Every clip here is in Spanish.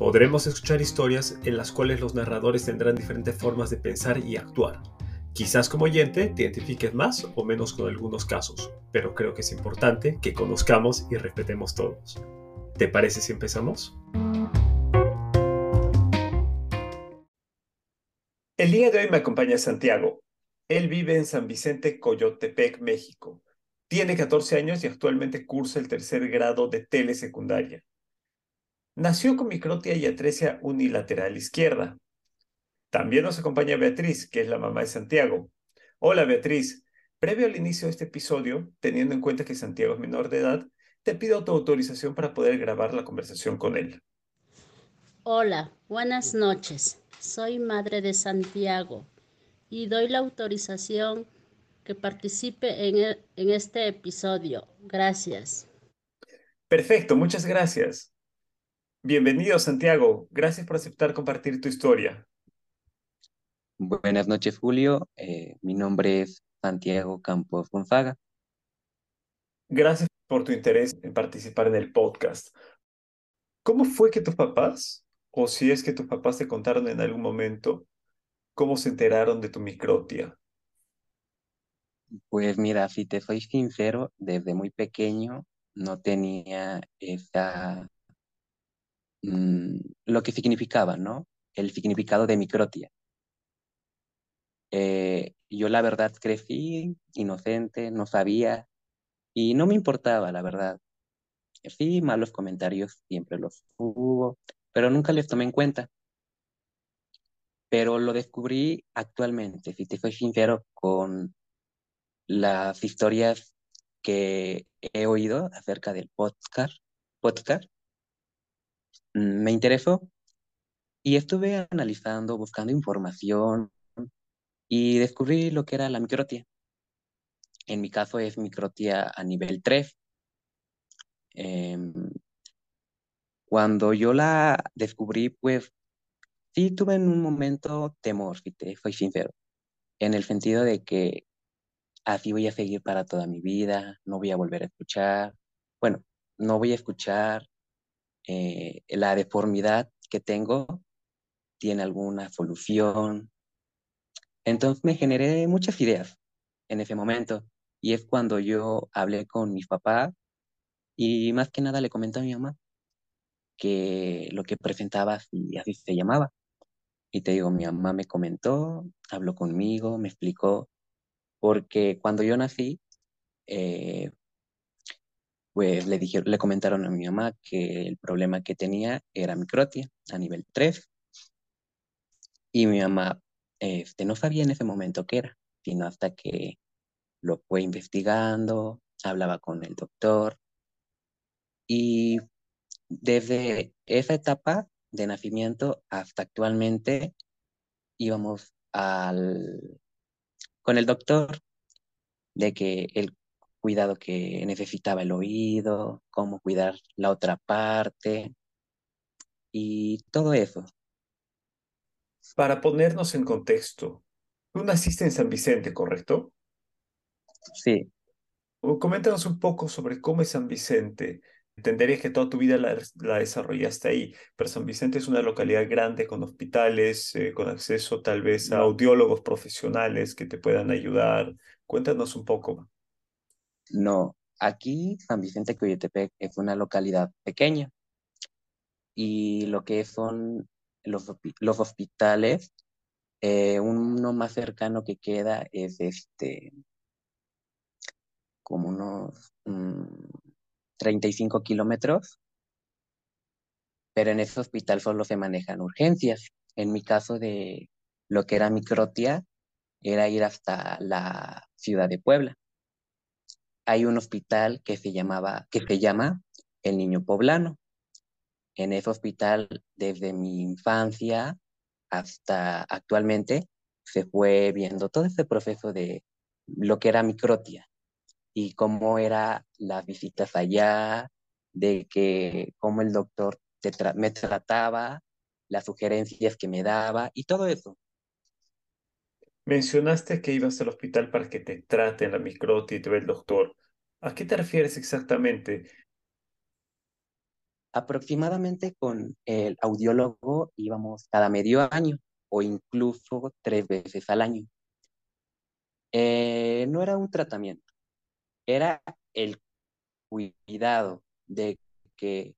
Podremos escuchar historias en las cuales los narradores tendrán diferentes formas de pensar y actuar. Quizás como oyente te identifiques más o menos con algunos casos, pero creo que es importante que conozcamos y respetemos todos. ¿Te parece si empezamos? El día de hoy me acompaña Santiago, él vive en San Vicente, Coyotepec, México. Tiene 14 años y actualmente cursa el tercer grado de telesecundaria. Nació con microtia y atresia unilateral izquierda. También nos acompaña Beatriz, que es la mamá de Santiago. Hola Beatriz, previo al inicio de este episodio, teniendo en cuenta que Santiago es menor de edad, te pido tu autorización para poder grabar la conversación con él. Hola, buenas noches. Soy madre de Santiago y doy la autorización que participe en, e, en este episodio. Gracias. Perfecto, muchas gracias. Bienvenido, Santiago. Gracias por aceptar compartir tu historia. Buenas noches, Julio. Eh, mi nombre es Santiago Campos Gonzaga. Gracias por tu interés en participar en el podcast. ¿Cómo fue que tus papás, o si es que tus papás te contaron en algún momento, ¿Cómo se enteraron de tu microtia? Pues mira, si te soy sincero, desde muy pequeño no tenía esa, mm, lo que significaba, ¿no? El significado de microtia. Eh, yo la verdad crecí inocente, no sabía y no me importaba, la verdad. Sí, malos comentarios siempre los hubo, pero nunca les tomé en cuenta pero lo descubrí actualmente, si te soy sincero, con las historias que he oído acerca del podcast, podcast. Mm, me interesó y estuve analizando, buscando información y descubrí lo que era la microtia. En mi caso es microtia a nivel 3. Em, cuando yo la descubrí, pues Sí, tuve en un momento temor, si te sincero, en el sentido de que así voy a seguir para toda mi vida, no voy a volver a escuchar, bueno, no voy a escuchar eh, la deformidad que tengo, tiene alguna solución. Entonces me generé muchas ideas en ese momento y es cuando yo hablé con mis papás y más que nada le comenté a mi mamá que lo que presentaba así, así se llamaba. Y te digo, mi mamá me comentó, habló conmigo, me explicó, porque cuando yo nací, eh, pues le, dije, le comentaron a mi mamá que el problema que tenía era microtia a nivel 3. Y mi mamá este, no sabía en ese momento qué era, sino hasta que lo fue investigando, hablaba con el doctor. Y desde esa etapa de nacimiento hasta actualmente íbamos al, con el doctor de que el cuidado que necesitaba el oído, cómo cuidar la otra parte y todo eso. Para ponernos en contexto, tú naciste en San Vicente, ¿correcto? Sí. Coméntanos un poco sobre cómo es San Vicente, Entenderías que toda tu vida la, desarrollaste ahí, pero San Vicente es una localidad grande con hospitales, eh, con acceso tal vez a audiólogos profesionales que te puedan ayudar. Cuéntanos un poco. No, aquí San Vicente Coyotepec es una localidad pequeña y lo que son los, los hospitales, eh, uno más cercano que queda es este, como unos... Mm, 35 kilómetros, pero en ese hospital solo se manejan urgencias. En mi caso de lo que era microtia, era ir hasta la ciudad de Puebla. Hay un hospital que se llamaba, que se llama El Niño Poblano. En ese hospital, desde mi infancia hasta actualmente, se fue viendo todo ese proceso de lo que era microtia y cómo era las visitas allá, de que cómo el doctor me trataba, las sugerencias que me daba y todo eso. Mencionaste que ibas al hospital para que te traten la microtia y te ve el doctor. ¿A qué te refieres exactamente? Aproximadamente con el audiólogo íbamos cada medio año o incluso tres veces al año. Eh, no era un tratamiento, era el cuidado de que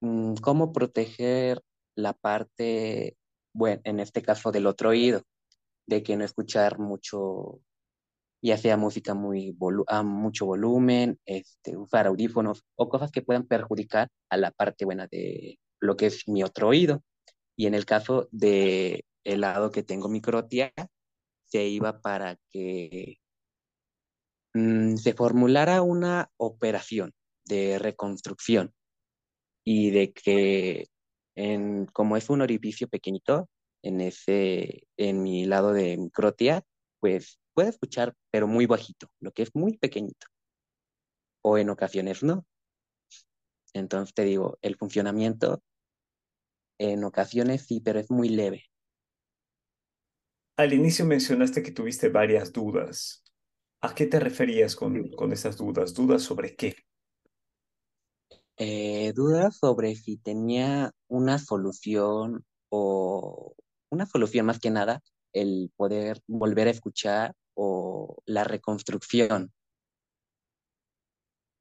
mm, cómo proteger la parte, bueno, en este caso del otro oído, de que no escuchar mucho, ya sea música muy a mucho volumen, este, usar audífonos o cosas que puedan perjudicar a la parte buena de lo que es mi otro oído. Y en el caso de el lado que tengo microtia, se iba para que mm, se formulara una operación de reconstrucción y de que en, como es un orificio pequeñito en ese en mi lado de microtia, pues puede escuchar pero muy bajito, lo que es muy pequeñito. O en ocasiones no. Entonces te digo, el funcionamiento en ocasiones sí, pero es muy leve. Al inicio mencionaste que tuviste varias dudas. ¿A qué te referías con, con esas dudas? ¿Dudas sobre qué? Eh, dudas sobre si tenía una solución o una solución más que nada, el poder volver a escuchar o la reconstrucción.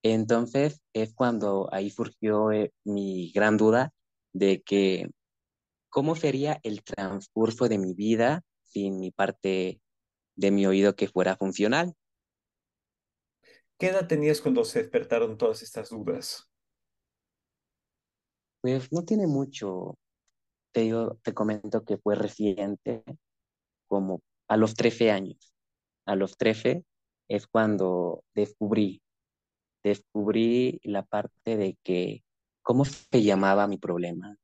Entonces es cuando ahí surgió eh, mi gran duda de que cómo sería el transcurso de mi vida sin mi parte de mi oído que fuera funcional. ¿Qué edad tenías cuando se despertaron todas estas dudas? Pues no tiene mucho. Te digo, te comento que fue reciente, como a los 13 años. A los 13 es cuando descubrí, descubrí la parte de que cómo se llamaba mi problema,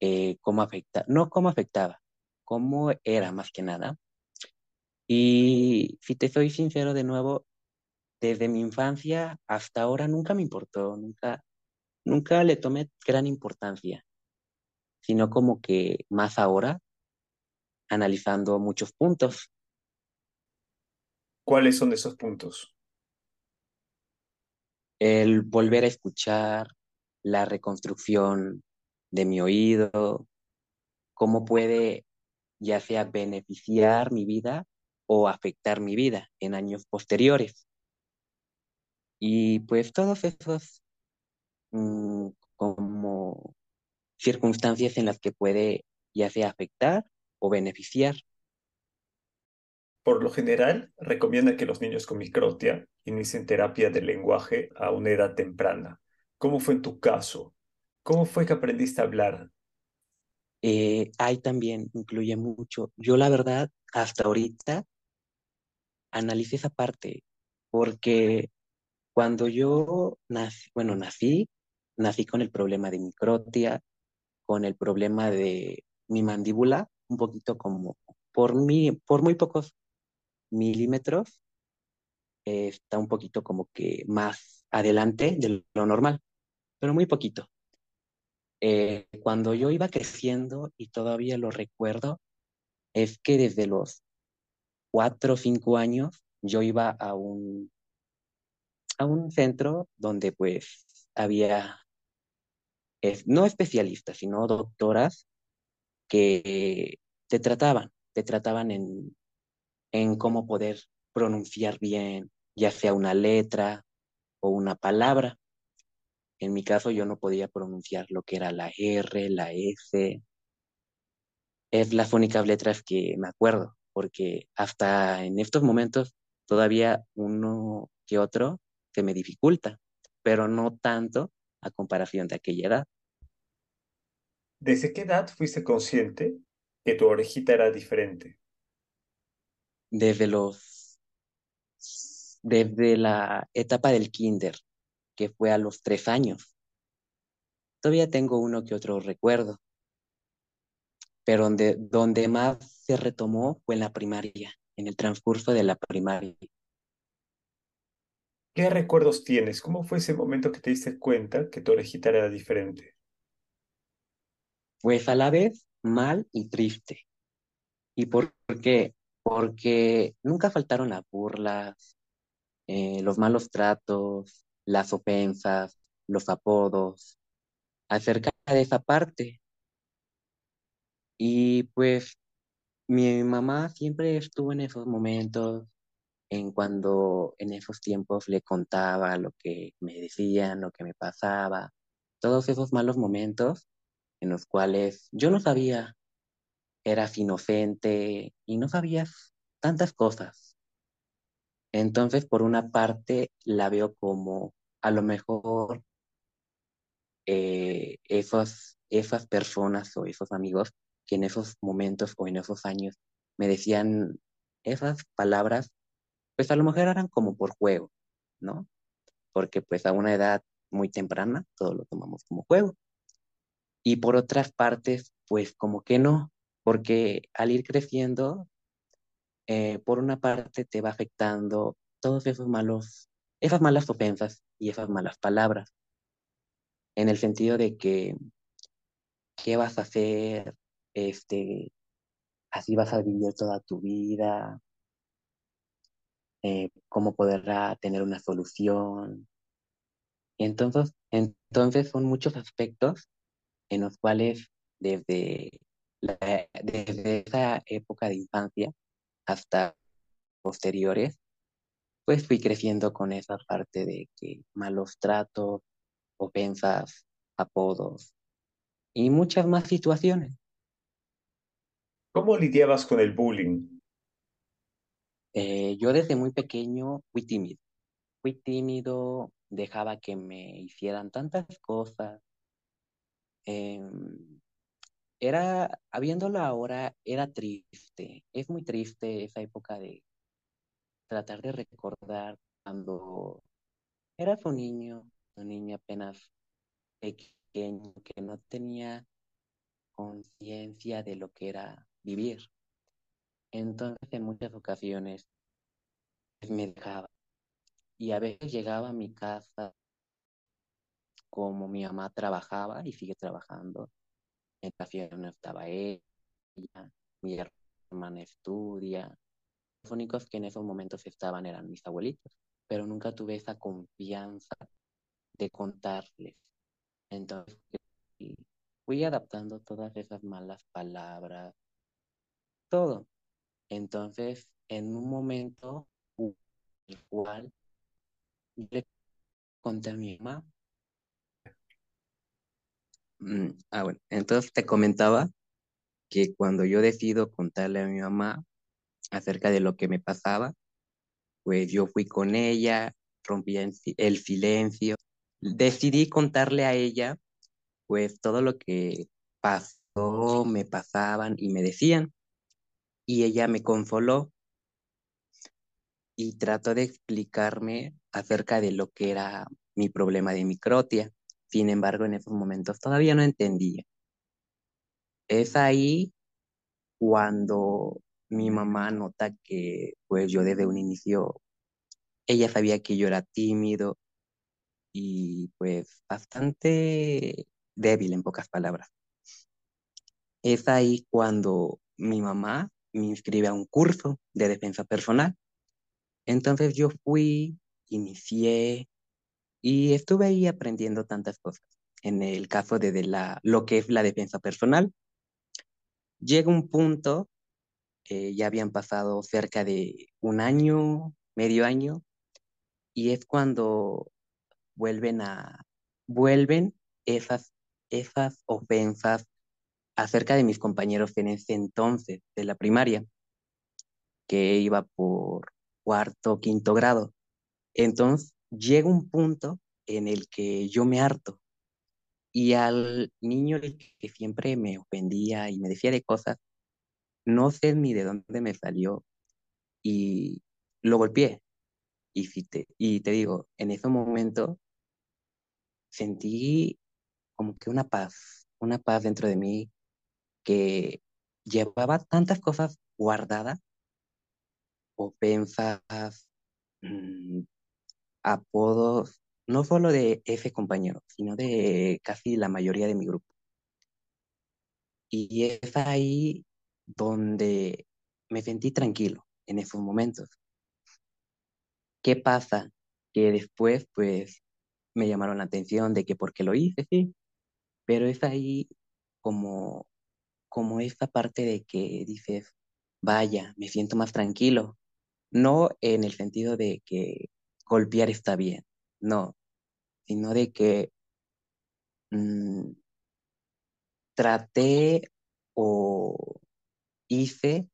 eh, cómo afectaba, no cómo afectaba, cómo era más que nada. Y si te soy sincero de nuevo, desde mi infancia hasta ahora nunca me importó, nunca, nunca le tomé gran importancia, sino como que más ahora, analizando muchos puntos. ¿Cuáles son esos puntos? El volver a escuchar, la reconstrucción de mi oído, cómo puede ya sea beneficiar mi vida o afectar mi vida en años posteriores. Y pues todos esos mm, como circunstancias en las que puede ya sea afectar o beneficiar. Por lo general, recomienda que los niños con microtia inicien terapia del lenguaje a una edad temprana. ¿Cómo fue en tu caso? ¿Cómo fue que aprendiste a hablar? Eh, ahí también incluye mucho. Yo la verdad, hasta ahorita, analicé esa parte, porque cuando yo nací, bueno, nací, nací con el problema de microtia, con el problema de mi mandíbula, un poquito como por, mi, por muy pocos milímetros, está un poquito como que más adelante de lo normal, pero muy poquito. Eh, cuando yo iba creciendo, y todavía lo recuerdo, es que desde los cuatro o cinco años yo iba a un, a un centro donde pues había no especialistas, sino doctoras que te trataban, te trataban en, en cómo poder pronunciar bien, ya sea una letra o una palabra. En mi caso yo no podía pronunciar lo que era la R, la S. Es las únicas letras que me acuerdo, porque hasta en estos momentos todavía uno que otro se me dificulta, pero no tanto a comparación de aquella edad. ¿Desde qué edad fuiste consciente que tu orejita era diferente? Desde los desde la etapa del kinder, que fue a los tres años. Todavía tengo uno que otro recuerdo. pero donde, donde más se retomó fue en la primaria, en el transcurso de la primaria. ¿Qué recuerdos tienes? ¿Cómo fue ese momento que te diste cuenta que tu orejita era diferente? Pues a la vez mal y triste. ¿Y por qué? Porque nunca faltaron las burlas, eh, los malos tratos, las ofensas, los apodos, acerca de esa parte. Y pues mi mamá siempre estuvo en esos momentos, en cuando en esos tiempos le contaba lo que me decían, lo que me pasaba, todos esos malos momentos en los cuales yo no sabía, eras inocente y no sabías tantas cosas. Entonces, por una parte, la veo como a lo mejor eh, esas personas o esos amigos que en esos momentos o en esos años me decían esas palabras, pues a lo mejor eran como por juego, ¿no? Porque pues a una edad muy temprana todo lo tomamos como juego. Y por otras partes, pues como que no, porque al ir creciendo, eh, por una parte te va afectando todos esos malos, esas malas ofensas y esas malas palabras, en el sentido de que, ¿qué vas a hacer? Este, así vas a vivir toda tu vida, eh, cómo podrá tener una solución. Y entonces, entonces son muchos aspectos en los cuales desde, desde esa época de infancia hasta posteriores, pues fui creciendo con esa parte de que malos tratos, ofensas, apodos y muchas más situaciones. ¿Cómo lidiabas con el bullying? Eh, yo desde muy pequeño fui tímido. Fui tímido, dejaba que me hicieran tantas cosas. Em, era, habiéndolo ahora, era triste. Es muy triste esa época de tratar de recordar cuando eras un niño, un niño apenas pequeño que no tenía conciencia de lo que era vivir. Entonces, en muchas ocasiones me dejaba. Y a veces llegaba a mi casa como mi mamá trabajaba y sigue trabajando. En no estaba ella, mi hermana estudia. Los únicos que en esos momentos estaban eran mis abuelitos, pero nunca tuve esa confianza de contarles. Entonces, fui adaptando todas esas malas palabras, todo. Entonces, en un momento igual, le conté a mi mamá. Mm, ah, bueno, entonces te comentaba que cuando yo decido contarle a mi mamá acerca de lo que me pasaba, pues yo fui con ella, rompí el silencio, decidí contarle a ella pues todo lo que pasó, me pasaban y me decían y ella me consoló y trató de explicarme acerca de lo que era mi problema de microtia. Sin embargo, en esos momentos todavía no entendía. Es ahí cuando mi mamá nota que pues yo desde un inicio, ella sabía que yo era tímido y pues bastante débil en pocas palabras. Es ahí cuando mi mamá me inscribe a un curso de defensa personal. Entonces yo fui, inicié y estuve ahí aprendiendo tantas cosas. En el caso de, la, lo que es la defensa personal, llega un punto, eh, ya habían pasado cerca de un año, medio año, y es cuando vuelven a, vuelven esas, esas ofensas acerca de mis compañeros en ese entonces de la primaria, que iba por cuarto, quinto grado. Entonces llega un punto en el que yo me harto y al niño que siempre me ofendía y me decía de cosas, no sé ni de dónde me salió y lo golpeé. Y, te, y te digo, en ese momento sentí como que una paz, una paz dentro de mí que llevaba tantas cosas guardadas, ofensas, mm, apodos, no solo de ese compañero, sino de casi la mayoría de mi grupo. Y es ahí donde me sentí tranquilo en esos momentos. ¿Qué pasa? Que después, pues, me llamaron la atención de que por qué lo hice, sí, pero es ahí como, como esa parte de que dices, vaya, me siento más tranquilo, no en el sentido de que golpear está bien, no, sino de que mm, traté o hice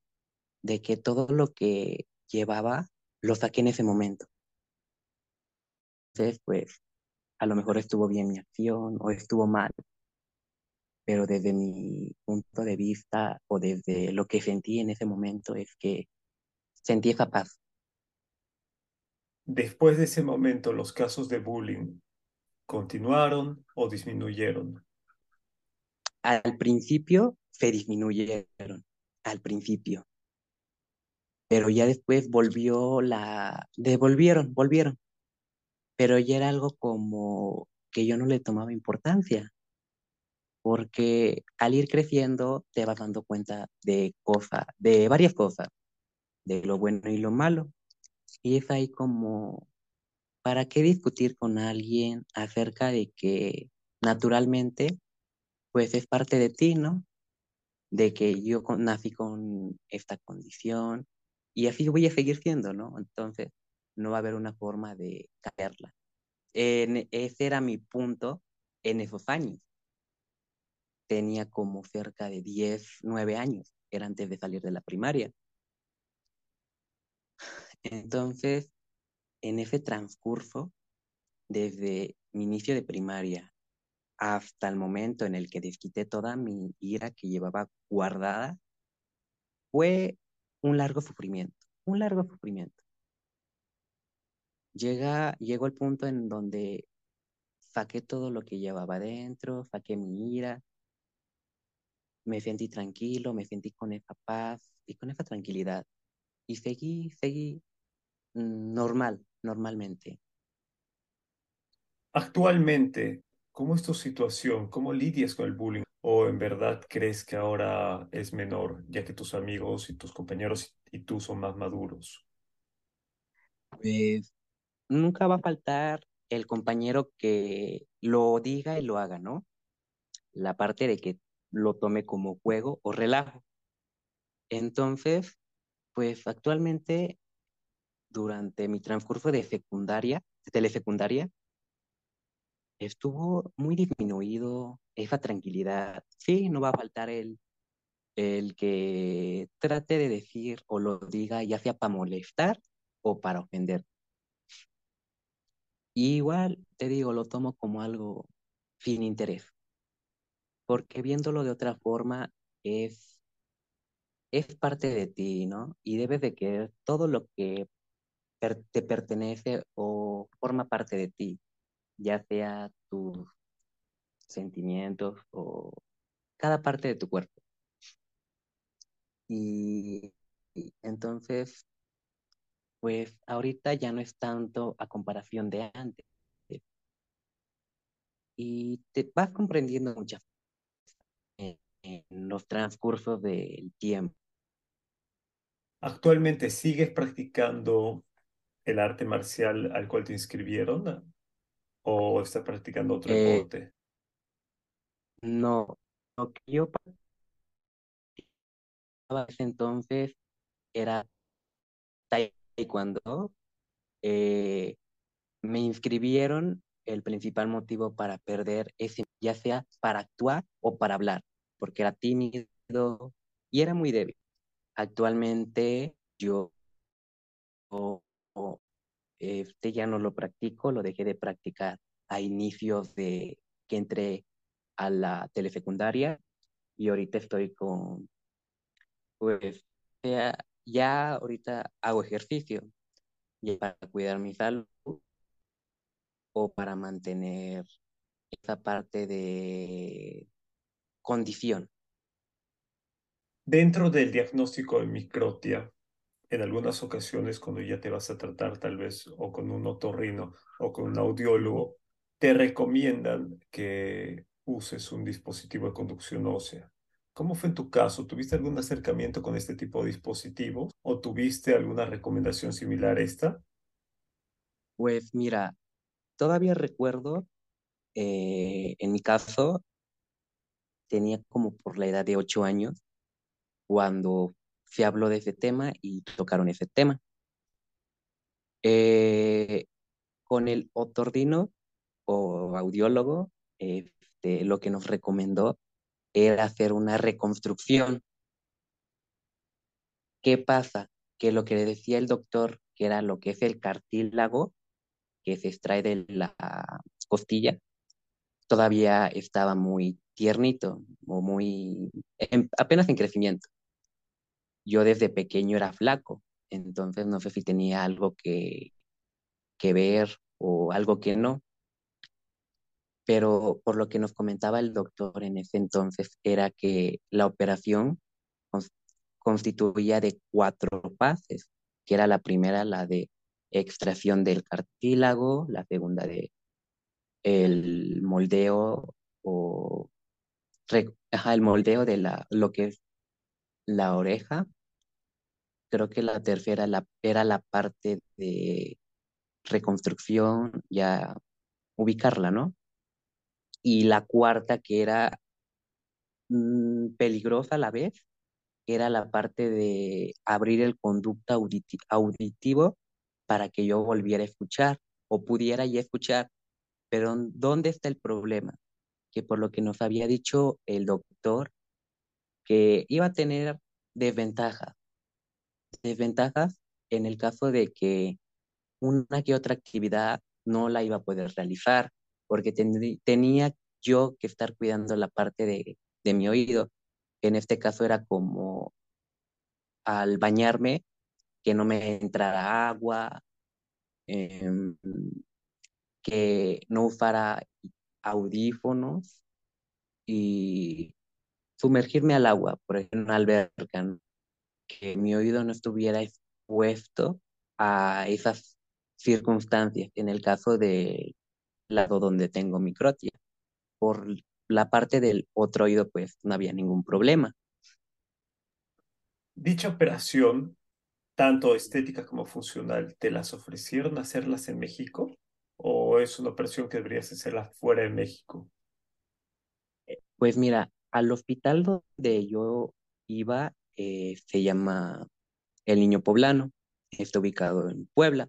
de que todo lo que llevaba lo saqué en ese momento. Entonces, pues, a lo mejor estuvo bien mi acción o estuvo mal, pero desde mi punto de vista o desde lo que sentí en ese momento es que sentí esa paz. Después de ese momento, los casos de bullying continuaron o disminuyeron. Al principio se disminuyeron, al principio, pero ya después volvió la, devolvieron, volvieron, pero ya era algo como que yo no le tomaba importancia, porque al ir creciendo te vas dando cuenta de cosas, de varias cosas, de lo bueno y lo malo, y es ahí como, ¿para qué discutir con alguien acerca de que naturalmente, pues es parte de ti, ¿no? De que yo nací con esta condición y así voy a seguir siendo, ¿no? Entonces, no va a haber una forma de caerla. ese era mi punto en esos años. Tenía como cerca de 10, 9 años, era antes de salir de la primaria. Entonces, en ese transcurso, desde mi inicio de primaria hasta el momento en el que desquité toda mi ira que llevaba guardada, fue un largo sufrimiento, un largo sufrimiento. Llega, llegó el punto en donde saqué todo lo que llevaba dentro, saqué mi ira, me sentí tranquilo, me sentí con esa paz y con esa tranquilidad. Y seguí, seguí normal, normalmente. Actualmente, ¿cómo es tu situación? ¿Cómo lidias con el bullying? ¿O en verdad crees que ahora es menor, ya que tus amigos y tus compañeros y tú son más maduros? Pues nunca va a faltar el compañero que lo diga y lo haga, ¿no? La parte de que lo tome como juego o relajo. Entonces, pues actualmente, durante mi transcurso de secundaria, de telesecundaria, estuvo muy disminuido esa tranquilidad. Sí, no va a faltar el, el que trate de decir o lo diga, ya sea para molestar o para ofender. igual, te digo, lo tomo como algo sin interés, porque viéndolo de otra forma es, es parte de ti, ¿no? Y debes de querer todo lo que te pertenece o forma parte de ti ya sea tus sentimientos o cada parte de tu cuerpo. Y, entonces, pues ahorita ya no es tanto a comparación de antes. Y te vas comprendiendo muchas en, en los transcursos del tiempo. ¿Actualmente sigues practicando el arte marcial al cual te inscribieron? o estás practicando otro Eh, deporte? no, lo que yo practicaba ese entonces era taekwondo. Eh, me inscribieron, el principal motivo para perder ese, ya sea para actuar o para hablar, porque era tímido y era muy débil. Actualmente yo este ya no lo practico, lo dejé de practicar a inicios de que entré a la telesecundaria y ahorita estoy con, pues, ya, ya ahorita hago ejercicio ya para cuidar mi salud o para mantener esa parte de condición. Dentro del diagnóstico de microtia, en algunas ocasiones cuando ya te vas a tratar tal vez o con un otorrino o con un audiólogo, te recomiendan que uses un dispositivo de conducción ósea. ¿Cómo fue en tu caso? ¿Tuviste algún acercamiento con este tipo de dispositivos o tuviste alguna recomendación similar a esta? Pues mira, todavía recuerdo, eh, en mi caso, tenía como por la edad de ocho años cuando se habló de ese tema y tocaron ese tema. Eh, con el otordino o audiólogo, este, lo que nos recomendó era hacer una reconstrucción. ¿Qué pasa? Que lo que le decía el doctor, que era lo que es el cartílago, que se extrae de la costilla, todavía estaba muy tiernito o muy apenas en crecimiento yo desde pequeño era flaco, entonces no sé si tenía algo que, que ver o algo que no. Pero por lo que nos comentaba el doctor en ese entonces era que la operación constituía de cuatro fases, que era la primera la de extracción del cartílago, la segunda de el moldeo o el moldeo de la, lo que es la oreja, creo que la tercera la, era la parte de reconstrucción, ya ubicarla, ¿no? Y la cuarta, que era mm, peligrosa a la vez, era la parte de abrir el conducto auditivo para que yo volviera a escuchar o pudiera ya escuchar. Pero ¿dónde está el problema? Que por lo que nos había dicho el doctor, que iba a tener desventajas desventajas en el caso de que una que otra actividad no la iba a poder realizar, porque tenía yo que estar cuidando la parte de, mi oído. En este caso era como al bañarme, que no me entrara agua, em, que no usara audífonos y sumergirme al agua, por ejemplo, en una alberca que mi oído no estuviera expuesto a esas circunstancias, en el caso del lado donde tengo microtia. Por la parte del otro oído, pues no había ningún problema. Dicha operación, tanto estética como funcional, ¿te las ofrecieron hacerlas en México? ¿O es una operación que deberías hacerla fuera de México? Pues mira, al hospital donde yo iba, eh, se llama El Niño Poblano, está ubicado en Puebla.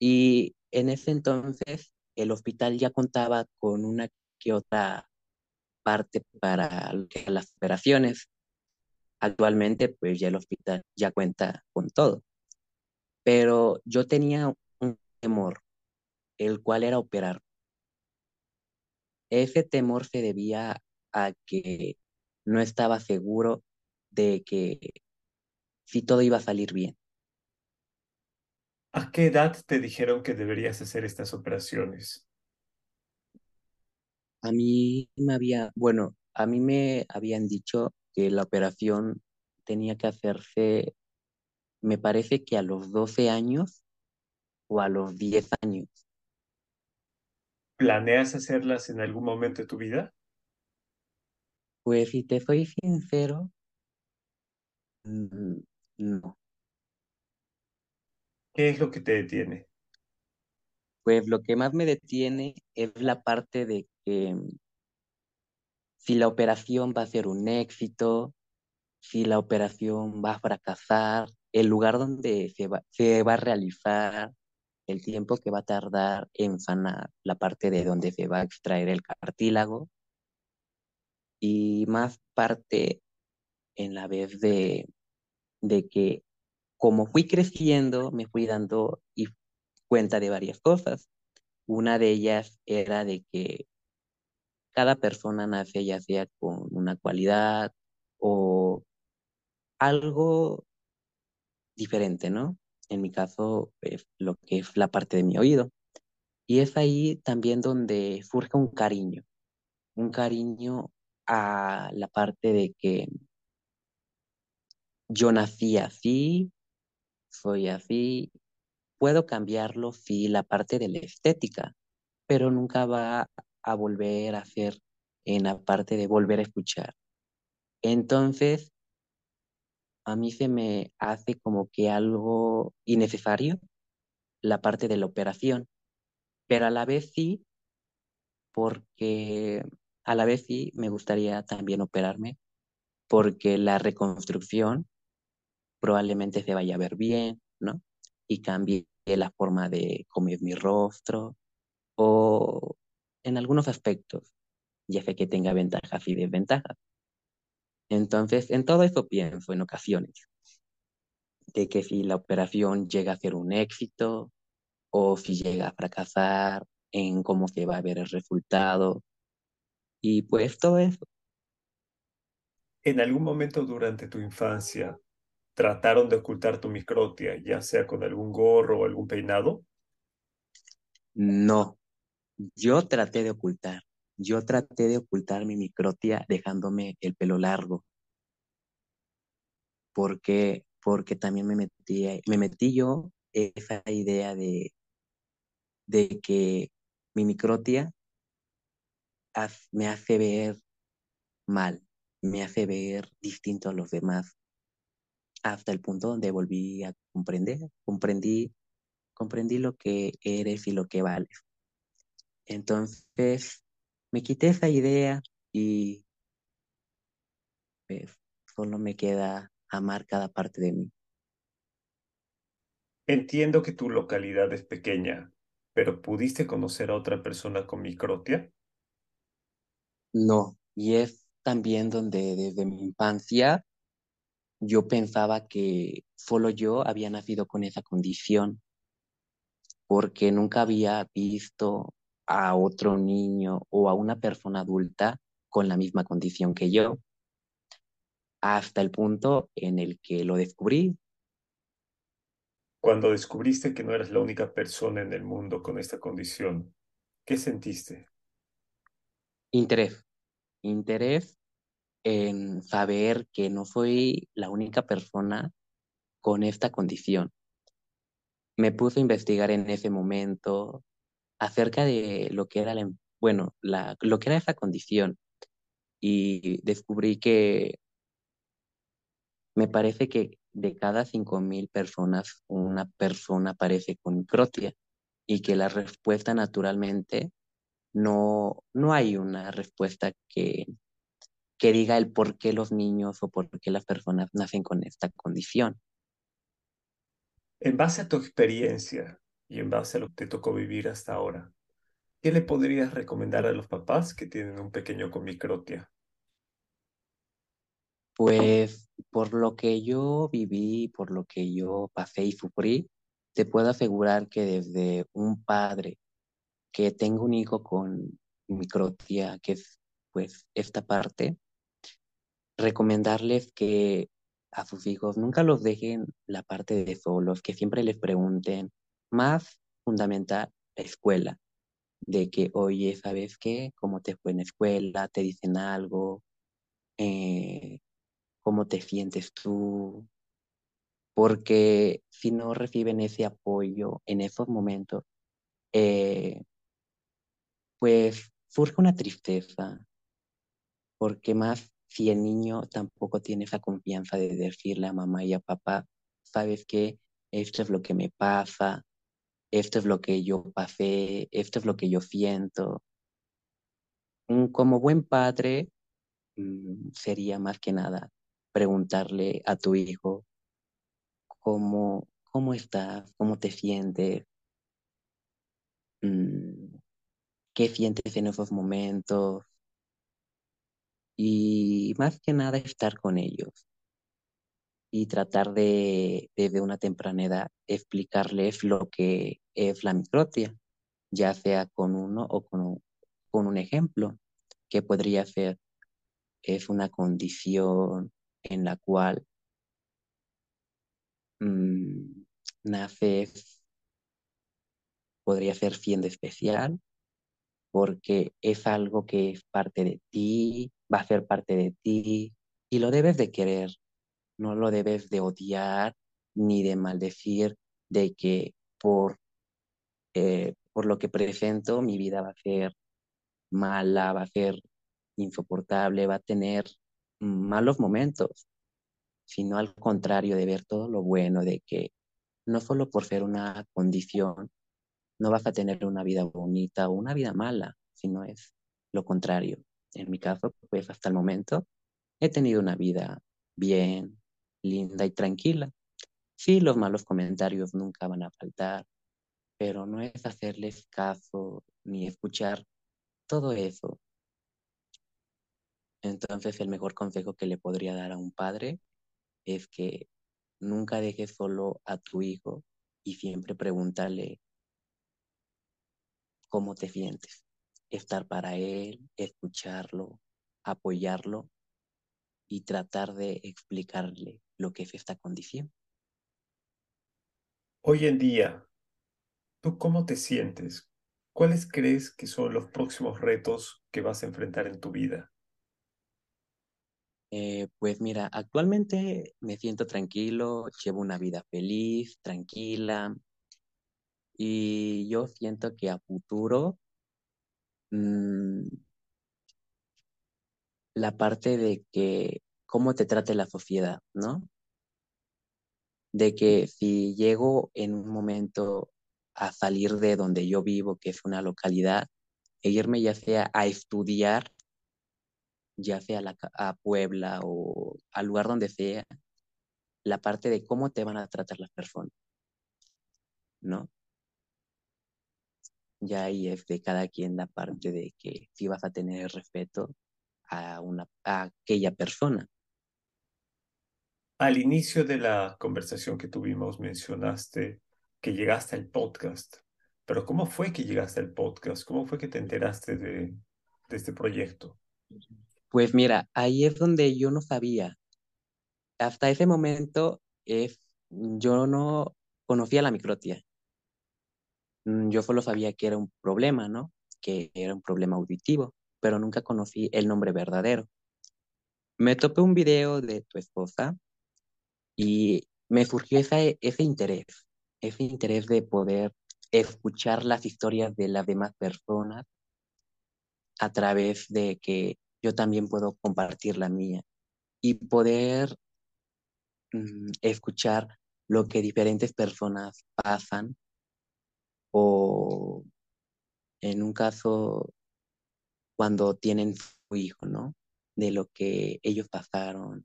Y en ese entonces el hospital ya contaba con una que otra parte para las operaciones. Actualmente, pues ya el hospital ya cuenta con todo. Pero yo tenía un temor, el cual era operar. Ese temor se debía a que no estaba seguro de que si todo iba a salir bien. ¿A qué edad te dijeron que deberías hacer estas operaciones? A mí me había, bueno, a mí me habían dicho que la operación tenía que hacerse, me parece que a los 12 años o a los 10 años. ¿Planeas hacerlas en algún momento de tu vida? Pues si te soy sincero, Mm, no. ¿Qué es lo que te detiene? Pues lo que más me detiene es la parte de que mm, si la operación va a ser un éxito, si la operación va a fracasar, el lugar donde se va, se va a realizar, el tiempo que va a tardar en sanar la parte de donde se va a extraer el cartílago y más parte en la vez de, de que como fui creciendo, me fui dando cuenta de varias cosas. Una de ellas era de que cada persona nace ya sea con una cualidad o algo diferente, ¿no? En mi caso, pues, lo que es la parte de mi oído. Y es ahí también donde surge un cariño, un cariño a la parte de que yo nací así, soy así, puedo cambiarlo, sí, la parte de la estética, pero nunca va a volver a ser en la parte de volver a escuchar. Entonces, a mí se me hace como que algo innecesario la parte de la operación, pero a la vez sí, porque a la vez sí me gustaría también operarme, porque la reconstrucción probablemente se vaya a ver bien, ¿no? Y cambie la forma de comer mi rostro o en algunos aspectos, ya sé que tenga ventajas y desventajas. Entonces, en todo eso pienso en ocasiones, de que si la operación llega a ser un éxito o si llega a fracasar, en cómo se va a ver el resultado. Y pues todo eso. ¿En algún momento durante tu infancia trataron de ocultar tu microtia, ya sea con algún gorro o algún peinado? No, yo traté de ocultar. Yo traté de ocultar mi microtia dejándome el pelo largo. Porque, porque también me metí, me metí yo esa idea de, de que mi microtia me hace ver mal, me hace ver distinto a los demás, hasta el punto donde volví a comprender, comprendí, comprendí lo que eres y lo que vales. Entonces, me quité esa idea y pues, solo me queda amar cada parte de mí. Entiendo que tu localidad es pequeña, pero ¿pudiste conocer a otra persona con microtia? No, y es también donde desde mi infancia yo pensaba que solo yo había nacido con esa condición, porque nunca había visto a otro niño o a una persona adulta con la misma condición que yo, hasta el punto en el que lo descubrí. Cuando descubriste que no eras la única persona en el mundo con esta condición, ¿qué sentiste? Interés, interés en saber que no soy la única persona con esta condición. Me puse a investigar en ese momento acerca de lo que era bueno, la, lo que era esa condición y descubrí que me parece que de cada 5.000 personas, una persona aparece con microtia y que la respuesta naturalmente no, no hay una respuesta que, que diga el por qué los niños o por qué las personas nacen con esta condición. En base a tu experiencia y en base a lo que te tocó vivir hasta ahora, ¿qué le podrías recomendar a los papás que tienen un pequeño con microtia? Pues por lo que yo viví, por lo que yo pasé y sufrí, te puedo asegurar que desde un padre que tenga un hijo con microtia, que es pues esta parte, recomendarles que a sus hijos nunca los dejen la parte de solos, que siempre les pregunten, más fundamental, la escuela, de que, oye, ¿sabes qué? ¿Cómo te fue en la escuela? ¿Te dicen algo? Eh, ¿Cómo te sientes tú? Porque si no reciben ese apoyo en esos momentos, eh, pues surge una tristeza, porque más si el niño tampoco tiene esa confianza de decirle a mamá y a papá, sabes qué, esto es lo que me pasa, esto es lo que yo pasé, esto es lo que yo siento. Como buen padre, mm, sería más que nada preguntarle a tu hijo cómo, cómo estás, cómo te sientes, mm, qué sientes en esos momentos y más que nada estar con ellos. Y tratar de desde una temprana edad explicarles lo que es la microtia, ya sea con uno o con un, con un ejemplo, que podría ser, es una condición en la cual mmm, naces, podría ser siendo especial, porque es algo que es parte de ti, va a ser parte de ti y lo debes de querer no lo debes de odiar ni de maldecir de que por, eh, por lo que presento mi vida va a ser mala, va a ser insoportable, va a tener malos momentos, sino al contrario de ver todo lo bueno, de que no solo por ser una condición, no vas a tener una vida bonita o una vida mala, sino es lo contrario. En mi caso, pues hasta el momento he tenido una vida bien, linda y tranquila. Sí, los malos comentarios nunca van a faltar, pero no es hacerles caso ni escuchar todo eso. Entonces, el mejor consejo que le podría dar a un padre es que nunca dejes solo a tu hijo y siempre pregúntale cómo te sientes. Estar para él, escucharlo, apoyarlo y tratar de explicarle lo que es esta condición. Hoy en día, ¿tú cómo te sientes? ¿Cuáles crees que son los próximos retos que vas a enfrentar en tu vida? Eh, pues mira, actualmente me siento tranquilo, llevo una vida feliz, tranquila, y yo siento que a futuro mm, la parte de que cómo te trate la sociedad, ¿no? De que si llego en un momento a salir de donde yo vivo, que es una localidad, e irme ya sea a estudiar, ya sea a, la, a Puebla o al lugar donde sea, la parte de cómo te van a tratar las personas, ¿no? Ya ahí es de cada quien la parte de que si vas a tener respeto a, una, a aquella persona. Al inicio de la conversación que tuvimos mencionaste que llegaste al podcast, pero ¿cómo fue que llegaste al podcast? ¿Cómo fue que te enteraste de, de este proyecto? Pues mira, ahí es donde yo no sabía. Hasta ese momento es, yo no conocía la microtia. Mm, yo solo sabía que era un problema, ¿no? Que era un problema auditivo, pero nunca conocí el nombre verdadero. Me topé un video de tu esposa y me surgió ese, ese interés, ese interés de poder escuchar las historias de las demás personas a través de que yo también puedo compartir la mía y poder mm, escuchar lo que diferentes personas pasan o en un caso cuando tienen su hijo, ¿no? De lo que ellos pasaron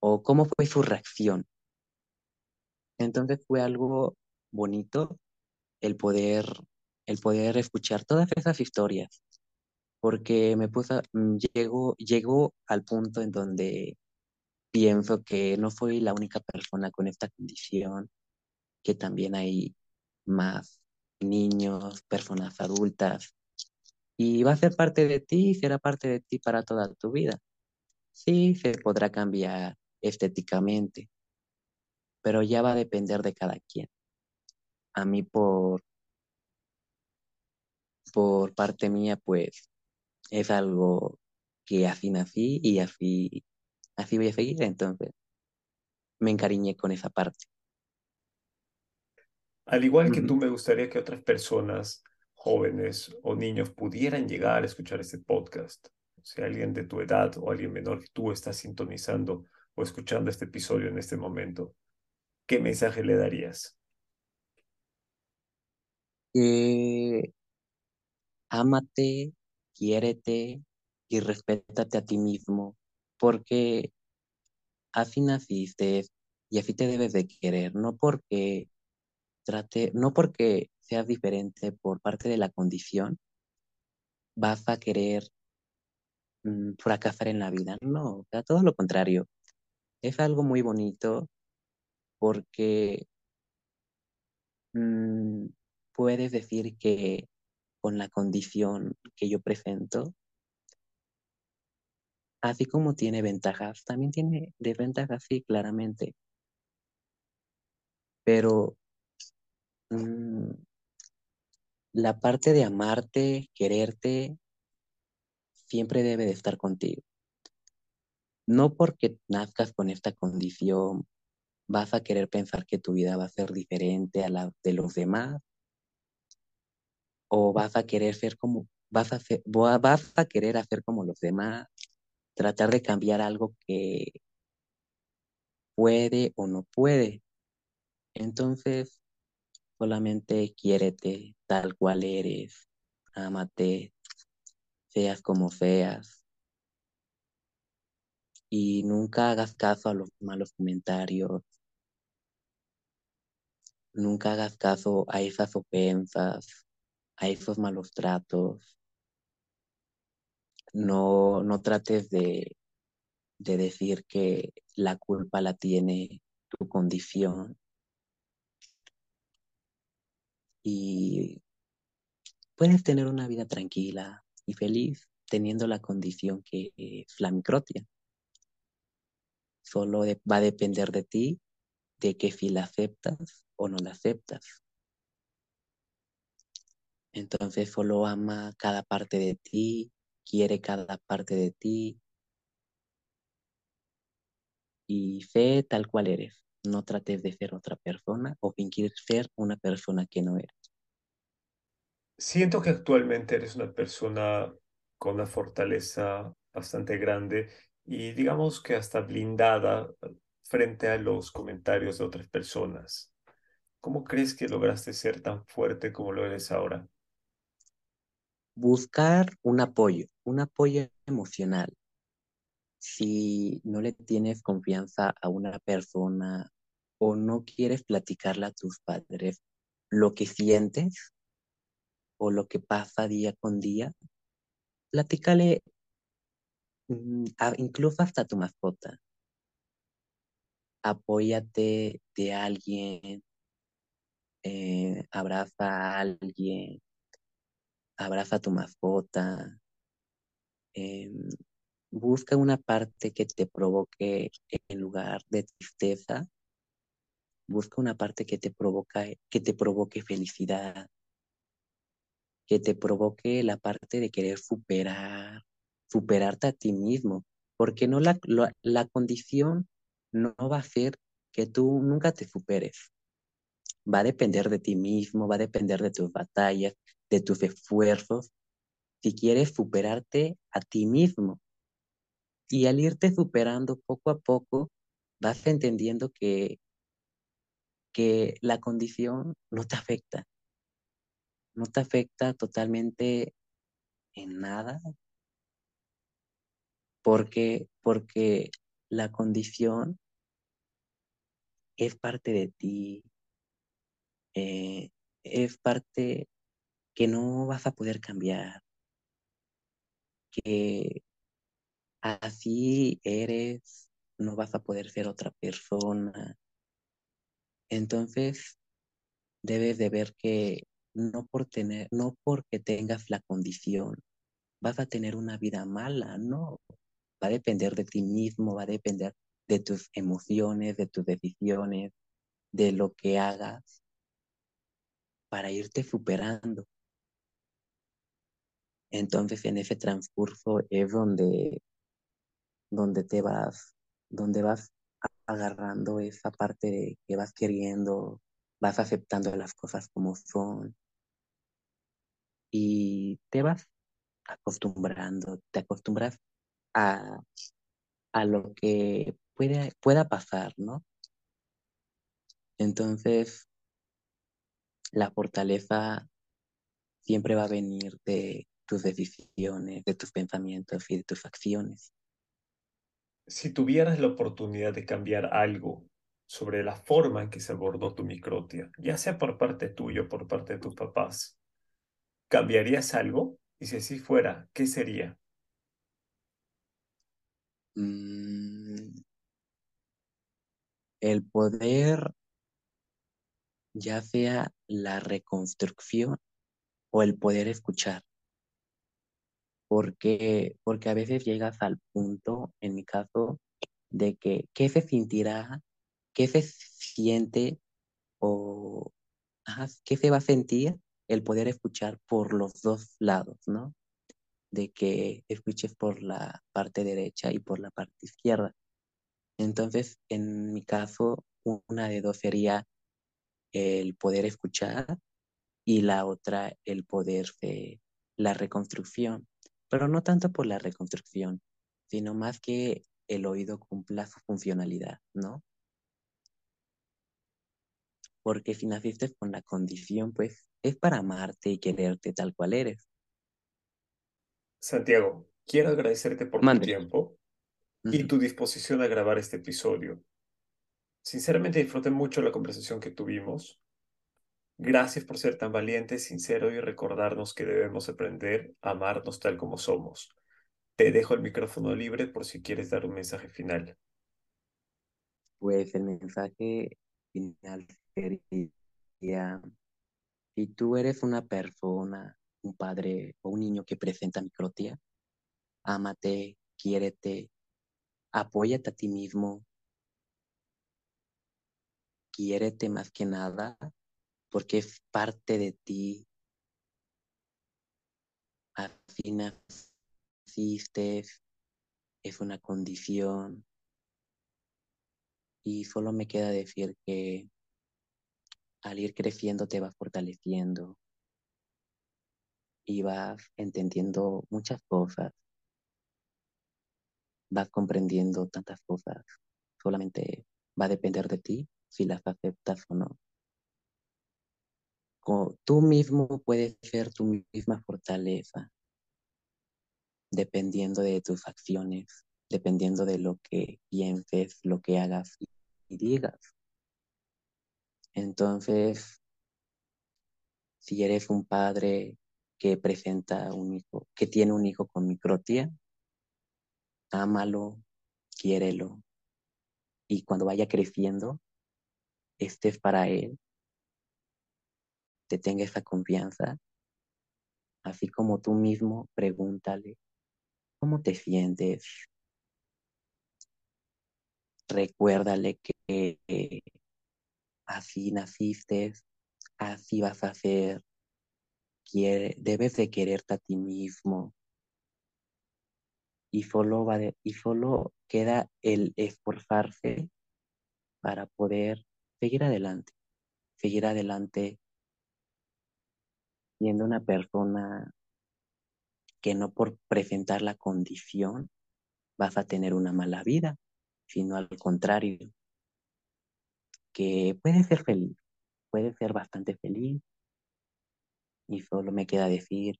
o cómo fue su reacción. Entonces fue algo bonito el poder, el poder escuchar todas esas historias, porque me puso, mm, llegó, llegó al punto en donde pienso que no soy la única persona con esta condición, que también hay más niños, personas adultas, y va a ser parte de ti y será parte de ti para toda tu vida. Sí, se podrá cambiar estéticamente, pero ya va a depender de cada quien. A mí por, por parte mía, pues es algo que así nací y así, así voy a seguir, entonces me encariñé con esa parte. Al igual que tú, me gustaría que otras personas, jóvenes o niños, pudieran llegar a escuchar este podcast. Si alguien de tu edad o alguien menor que tú estás sintonizando o escuchando este episodio en este momento, ¿qué mensaje le darías? Eh, ámate, quiérete y respétate a ti mismo, porque así naciste y así te debes de querer, no porque trate, no porque seas diferente por parte de la condición, vas a querer mm, fracasar en la vida. No, o sea, todo lo contrario. Es algo muy bonito porque mm, puedes decir que con la condición que yo presento, así como tiene ventajas, también tiene desventajas, sí, claramente. Pero mm, la parte de amarte, quererte, siempre debe de estar contigo. no porque nazcas con esta condición vas a querer pensar que tu vida va a ser diferente a la de los demás o vas a querer ser como vas a vas a querer hacer como los demás, tratar de cambiar algo que puede o no puede. Entonces, solamente quiérete tal cual eres, ámate, seas como seas. Y nunca hagas caso a los malos comentarios. Nunca hagas caso a esas ofensas, a esos malos tratos. No, no trates de, de decir que la culpa la tiene tu condición. Y puedes tener una vida tranquila y feliz teniendo la condición que es la microtia. Solo va a depender de ti de que si la aceptas o no la aceptas. Entonces solo ama cada parte de ti, quiere cada parte de ti y sé tal cual eres. No trates de ser otra persona o fingir ser una persona que no eres. Siento que actualmente eres una persona con una fortaleza bastante grande y digamos que hasta blindada frente a los comentarios de otras personas. ¿Cómo crees que lograste ser tan fuerte como lo eres ahora? buscar un apoyo, un apoyo emocional. Si no le tienes confianza a una persona o no quieres platicarle a tus padres lo que sientes o lo que pasa día con día, platícale mm, incluso hasta tu mascota. Apóyate de alguien, eh, abraza a alguien, abraza a tu mascota, em, busca una parte que te provoque, en lugar de tristeza, busca una parte que te, provoca, que te provoque felicidad, que te provoque la parte de querer superar, superarte a ti mismo, porque no la, la condición no va a ser que tú nunca te superes. Va a depender de ti mismo, va a depender de tus batallas, de tus esfuerzos, si quieres superarte a ti mismo. Y al irte superando poco a poco, vas entendiendo que, que la condición no te afecta. No te afecta totalmente en nada. Porque, porque la condición es parte de ti, eh, es parte que no vas a poder cambiar, que así eres, no vas a poder ser otra persona. Entonces, debes de ver que no por tener, no porque tengas la condición, vas a tener una vida mala, no. Va a depender de ti mismo, va a depender de tus emociones, de tus decisiones, de lo que hagas para irte superando. Entonces en ese transcurso es donde, donde te vas, donde vas agarrando esa parte de que vas queriendo, vas aceptando las cosas como son y te vas acostumbrando, te acostumbras a, a lo que pueda pasar, ¿no? Entonces, la fortaleza siempre va a venir de tus decisiones, de tus pensamientos y de tus acciones. Si tuvieras la oportunidad de cambiar algo sobre la forma en que se abordó tu microtia, ya sea por parte tuya o por parte de tus papás, ¿cambiarías algo? Y si así fuera, ¿qué sería? Mm, el poder, ya sea la reconstrucción o el poder escuchar porque, porque a veces llegas al punto, en mi caso, de que qué se sentirá, qué se siente o qué se va a sentir el poder escuchar por los dos lados, ¿no? de que escuches por la parte derecha y por la parte izquierda. Entonces, en mi caso, una de dos sería el poder escuchar y la otra el poder de la reconstrucción, pero no tanto por la reconstrucción, sino más que el oído cumpla su funcionalidad, ¿no? Porque si naciste con la condición, pues es para amarte y quererte tal cual eres. Santiago, quiero agradecerte por tu tiempo y tu disposición a grabar este episodio. Sinceramente disfruté mucho la conversación que tuvimos. Gracias por ser tan valiente, sincero y recordarnos que debemos aprender a amarnos tal como somos. Te dejo el micrófono libre por si quieres dar un mensaje final. Pues el mensaje final sería, si tú eres una persona, un padre o un niño que presenta microtía, ámate, quiérete, apóyate a ti mismo, quiérete más que nada, porque es parte de ti. Así naciste, es una condición. Y solo me queda decir que al ir creciendo te vas fortaleciendo y vas entendiendo muchas cosas vas comprendiendo tantas cosas. Solamente va a depender de ti si las aceptas o no. Tú mismo puedes ser tu misma fortaleza, dependiendo de tus acciones, dependiendo de lo que pienses, lo que hagas y, digas. Entonces, si eres un padre que presenta un hijo, que tiene un hijo con microtia, ámalo, quiérelo. Y cuando vaya creciendo, estés para él, te tenga esa confianza. Así como tú mismo, pregúntale, ¿cómo te sientes? Recuérdale que así naciste, así vas a ser. Quiere, debes de quererte a ti mismo, y solo, va y solo queda el esforzarse para poder seguir adelante, seguir adelante siendo una persona que no por presentar la condición vas a tener una mala vida, sino al contrario, que puede ser feliz, puede ser bastante feliz y solo me queda decir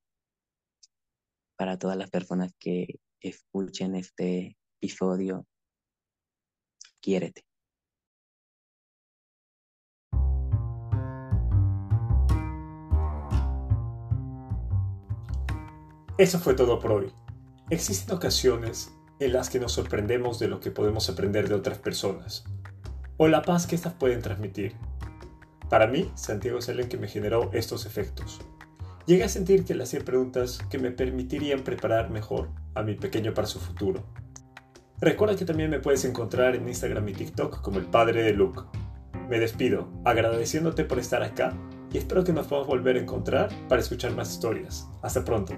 para todas las personas que escuchen este episodio, quiérete. Eso fue todo por hoy. Existen ocasiones en las que nos sorprendemos de lo que podemos aprender de otras personas, o la paz que éstas pueden transmitir. Para mí, Santiago es el que me generó estos efectos. Llegué a sentir que le hacía preguntas que me permitirían preparar mejor a mi pequeño para su futuro. Recuerda que también me puedes encontrar en Instagram y TikTok como el padre de Luke. Me despido, agradeciéndote por estar acá y espero que nos podamos volver a encontrar para escuchar más historias. Hasta pronto.